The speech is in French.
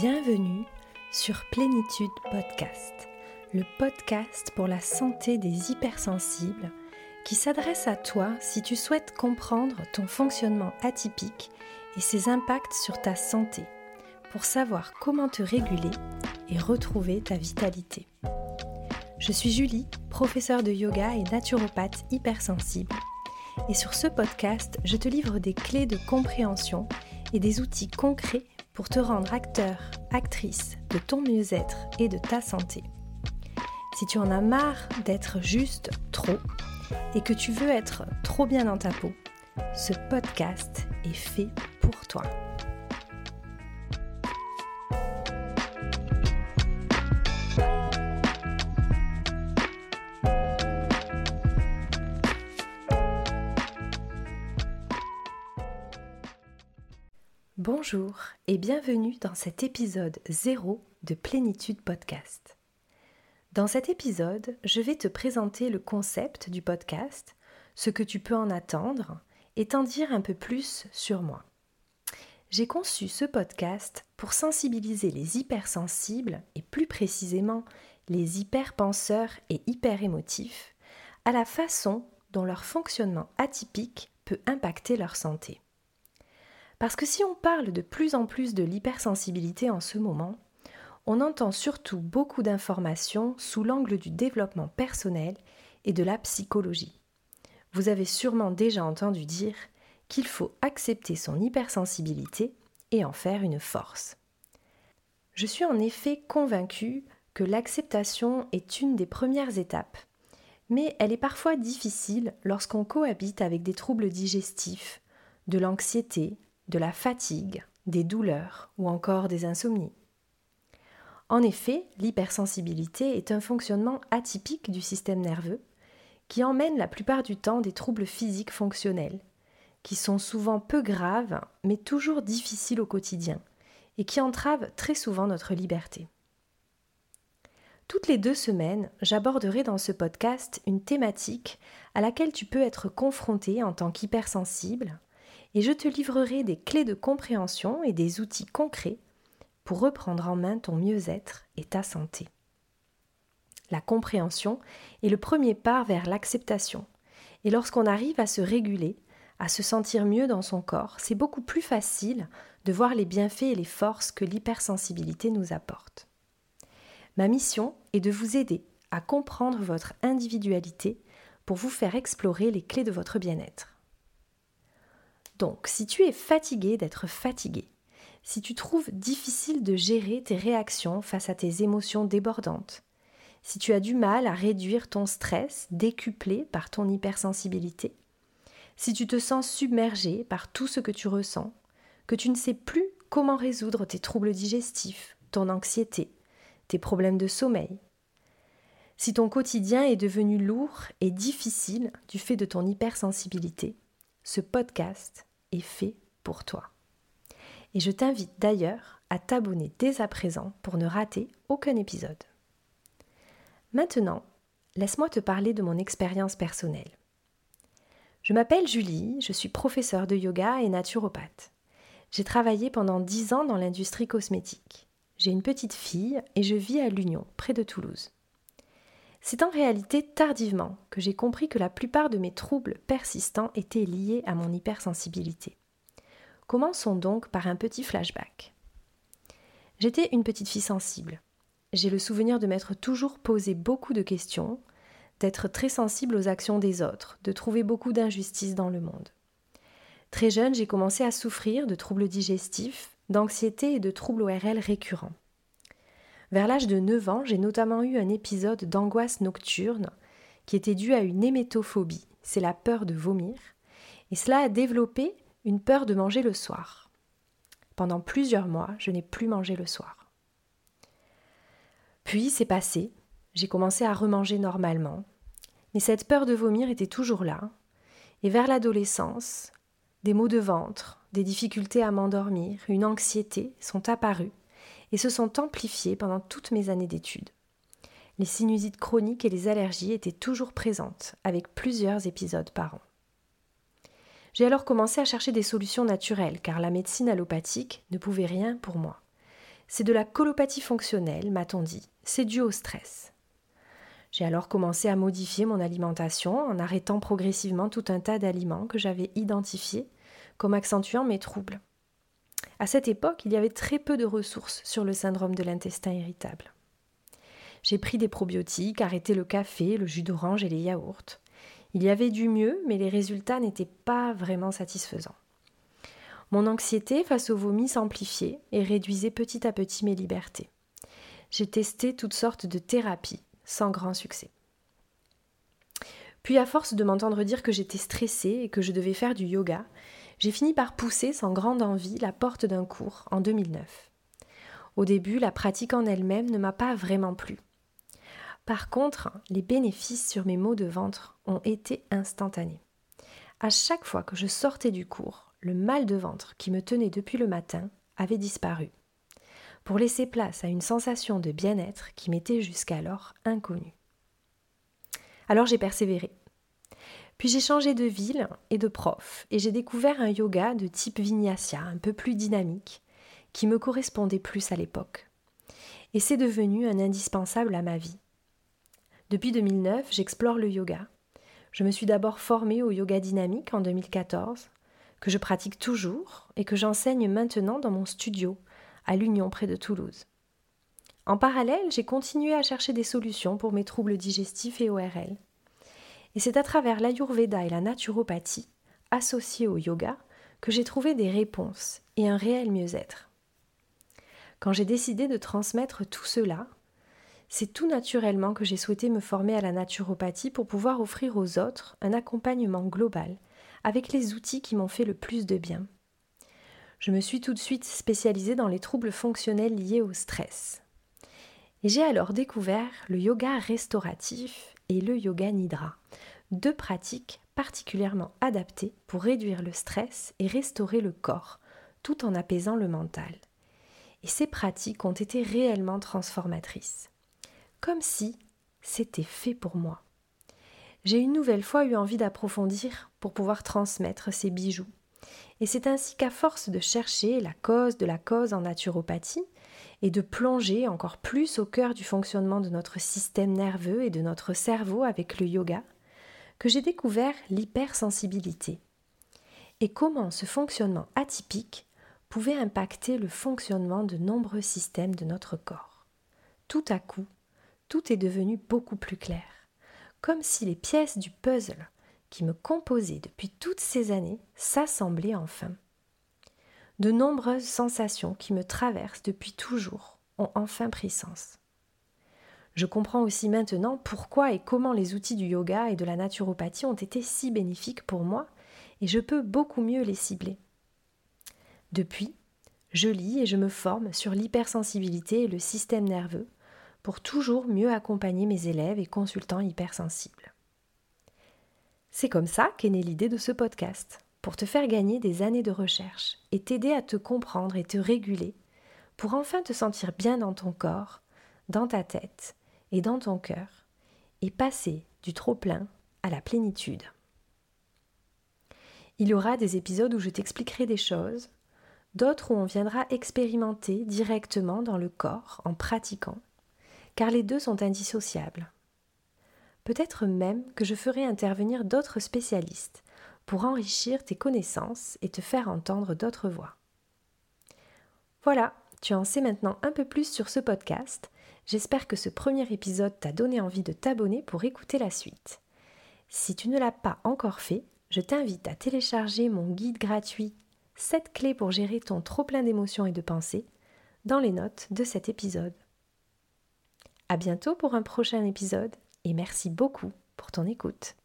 Bienvenue sur Plénitude Podcast, le podcast pour la santé des hypersensibles qui s'adresse à toi si tu souhaites comprendre ton fonctionnement atypique et ses impacts sur ta santé pour savoir comment te réguler et retrouver ta vitalité. Je suis Julie, professeure de yoga et naturopathe hypersensible. Et sur ce podcast, je te livre des clés de compréhension et des outils concrets pour te rendre acteur, actrice de ton mieux-être et de ta santé. Si tu en as marre d'être juste trop et que tu veux être trop bien dans ta peau, ce podcast est fait pour toi. Bonjour et bienvenue dans cet épisode 0 de Plénitude Podcast. Dans cet épisode, je vais te présenter le concept du podcast, ce que tu peux en attendre et t'en dire un peu plus sur moi. J'ai conçu ce podcast pour sensibiliser les hypersensibles et plus précisément les hyperpenseurs et hyperémotifs à la façon dont leur fonctionnement atypique peut impacter leur santé. Parce que si on parle de plus en plus de l'hypersensibilité en ce moment, on entend surtout beaucoup d'informations sous l'angle du développement personnel et de la psychologie. Vous avez sûrement déjà entendu dire qu'il faut accepter son hypersensibilité et en faire une force. Je suis en effet convaincue que l'acceptation est une des premières étapes, mais elle est parfois difficile lorsqu'on cohabite avec des troubles digestifs, de l'anxiété, de la fatigue, des douleurs ou encore des insomnies. En effet, l'hypersensibilité est un fonctionnement atypique du système nerveux qui emmène la plupart du temps des troubles physiques fonctionnels, qui sont souvent peu graves mais toujours difficiles au quotidien et qui entravent très souvent notre liberté. Toutes les deux semaines, j'aborderai dans ce podcast une thématique à laquelle tu peux être confronté en tant qu'hypersensible et je te livrerai des clés de compréhension et des outils concrets pour reprendre en main ton mieux-être et ta santé. La compréhension est le premier pas vers l'acceptation, et lorsqu'on arrive à se réguler, à se sentir mieux dans son corps, c'est beaucoup plus facile de voir les bienfaits et les forces que l'hypersensibilité nous apporte. Ma mission est de vous aider à comprendre votre individualité pour vous faire explorer les clés de votre bien-être. Donc, si tu es fatigué d'être fatigué, si tu trouves difficile de gérer tes réactions face à tes émotions débordantes, si tu as du mal à réduire ton stress décuplé par ton hypersensibilité, si tu te sens submergé par tout ce que tu ressens, que tu ne sais plus comment résoudre tes troubles digestifs, ton anxiété, tes problèmes de sommeil, si ton quotidien est devenu lourd et difficile du fait de ton hypersensibilité, ce podcast est fait pour toi. Et je t'invite d'ailleurs à t'abonner dès à présent pour ne rater aucun épisode. Maintenant, laisse-moi te parler de mon expérience personnelle. Je m'appelle Julie, je suis professeure de yoga et naturopathe. J'ai travaillé pendant dix ans dans l'industrie cosmétique. J'ai une petite fille et je vis à l'Union, près de Toulouse. C'est en réalité tardivement que j'ai compris que la plupart de mes troubles persistants étaient liés à mon hypersensibilité. Commençons donc par un petit flashback. J'étais une petite fille sensible. J'ai le souvenir de m'être toujours posé beaucoup de questions, d'être très sensible aux actions des autres, de trouver beaucoup d'injustices dans le monde. Très jeune, j'ai commencé à souffrir de troubles digestifs, d'anxiété et de troubles ORL récurrents. Vers l'âge de 9 ans, j'ai notamment eu un épisode d'angoisse nocturne qui était dû à une hémétophobie, c'est la peur de vomir, et cela a développé une peur de manger le soir. Pendant plusieurs mois, je n'ai plus mangé le soir. Puis c'est passé, j'ai commencé à remanger normalement, mais cette peur de vomir était toujours là, et vers l'adolescence, des maux de ventre, des difficultés à m'endormir, une anxiété sont apparus et se sont amplifiées pendant toutes mes années d'études. Les sinusites chroniques et les allergies étaient toujours présentes, avec plusieurs épisodes par an. J'ai alors commencé à chercher des solutions naturelles, car la médecine allopathique ne pouvait rien pour moi. C'est de la colopathie fonctionnelle, m'a-t-on dit. C'est dû au stress. J'ai alors commencé à modifier mon alimentation en arrêtant progressivement tout un tas d'aliments que j'avais identifiés comme accentuant mes troubles. À cette époque, il y avait très peu de ressources sur le syndrome de l'intestin irritable. J'ai pris des probiotiques, arrêté le café, le jus d'orange et les yaourts. Il y avait du mieux, mais les résultats n'étaient pas vraiment satisfaisants. Mon anxiété face au vomi s'amplifiait et réduisait petit à petit mes libertés. J'ai testé toutes sortes de thérapies, sans grand succès. Puis à force de m'entendre dire que j'étais stressée et que je devais faire du yoga, j'ai fini par pousser sans grande envie la porte d'un cours en 2009. Au début, la pratique en elle-même ne m'a pas vraiment plu. Par contre, les bénéfices sur mes maux de ventre ont été instantanés. À chaque fois que je sortais du cours, le mal de ventre qui me tenait depuis le matin avait disparu, pour laisser place à une sensation de bien-être qui m'était jusqu'alors inconnue. Alors j'ai persévéré. Puis j'ai changé de ville et de prof, et j'ai découvert un yoga de type vinyasa, un peu plus dynamique, qui me correspondait plus à l'époque. Et c'est devenu un indispensable à ma vie. Depuis 2009, j'explore le yoga. Je me suis d'abord formée au yoga dynamique en 2014, que je pratique toujours et que j'enseigne maintenant dans mon studio à l'Union près de Toulouse. En parallèle, j'ai continué à chercher des solutions pour mes troubles digestifs et ORL. Et c'est à travers l'Ayurveda et la naturopathie, associées au yoga, que j'ai trouvé des réponses et un réel mieux-être. Quand j'ai décidé de transmettre tout cela, c'est tout naturellement que j'ai souhaité me former à la naturopathie pour pouvoir offrir aux autres un accompagnement global avec les outils qui m'ont fait le plus de bien. Je me suis tout de suite spécialisée dans les troubles fonctionnels liés au stress. Et j'ai alors découvert le yoga restauratif et le yoga nidra, deux pratiques particulièrement adaptées pour réduire le stress et restaurer le corps, tout en apaisant le mental. Et ces pratiques ont été réellement transformatrices, comme si c'était fait pour moi j'ai une nouvelle fois eu envie d'approfondir pour pouvoir transmettre ces bijoux. Et c'est ainsi qu'à force de chercher la cause de la cause en naturopathie et de plonger encore plus au cœur du fonctionnement de notre système nerveux et de notre cerveau avec le yoga, que j'ai découvert l'hypersensibilité et comment ce fonctionnement atypique pouvait impacter le fonctionnement de nombreux systèmes de notre corps. Tout à coup, tout est devenu beaucoup plus clair comme si les pièces du puzzle qui me composaient depuis toutes ces années s'assemblaient enfin. De nombreuses sensations qui me traversent depuis toujours ont enfin pris sens. Je comprends aussi maintenant pourquoi et comment les outils du yoga et de la naturopathie ont été si bénéfiques pour moi et je peux beaucoup mieux les cibler. Depuis, je lis et je me forme sur l'hypersensibilité et le système nerveux pour toujours mieux accompagner mes élèves et consultants hypersensibles. C'est comme ça qu'est née l'idée de ce podcast, pour te faire gagner des années de recherche et t'aider à te comprendre et te réguler, pour enfin te sentir bien dans ton corps, dans ta tête et dans ton cœur, et passer du trop-plein à la plénitude. Il y aura des épisodes où je t'expliquerai des choses, d'autres où on viendra expérimenter directement dans le corps en pratiquant, car les deux sont indissociables. Peut-être même que je ferai intervenir d'autres spécialistes pour enrichir tes connaissances et te faire entendre d'autres voix. Voilà, tu en sais maintenant un peu plus sur ce podcast. J'espère que ce premier épisode t'a donné envie de t'abonner pour écouter la suite. Si tu ne l'as pas encore fait, je t'invite à télécharger mon guide gratuit 7 clés pour gérer ton trop plein d'émotions et de pensées dans les notes de cet épisode. À bientôt pour un prochain épisode et merci beaucoup pour ton écoute.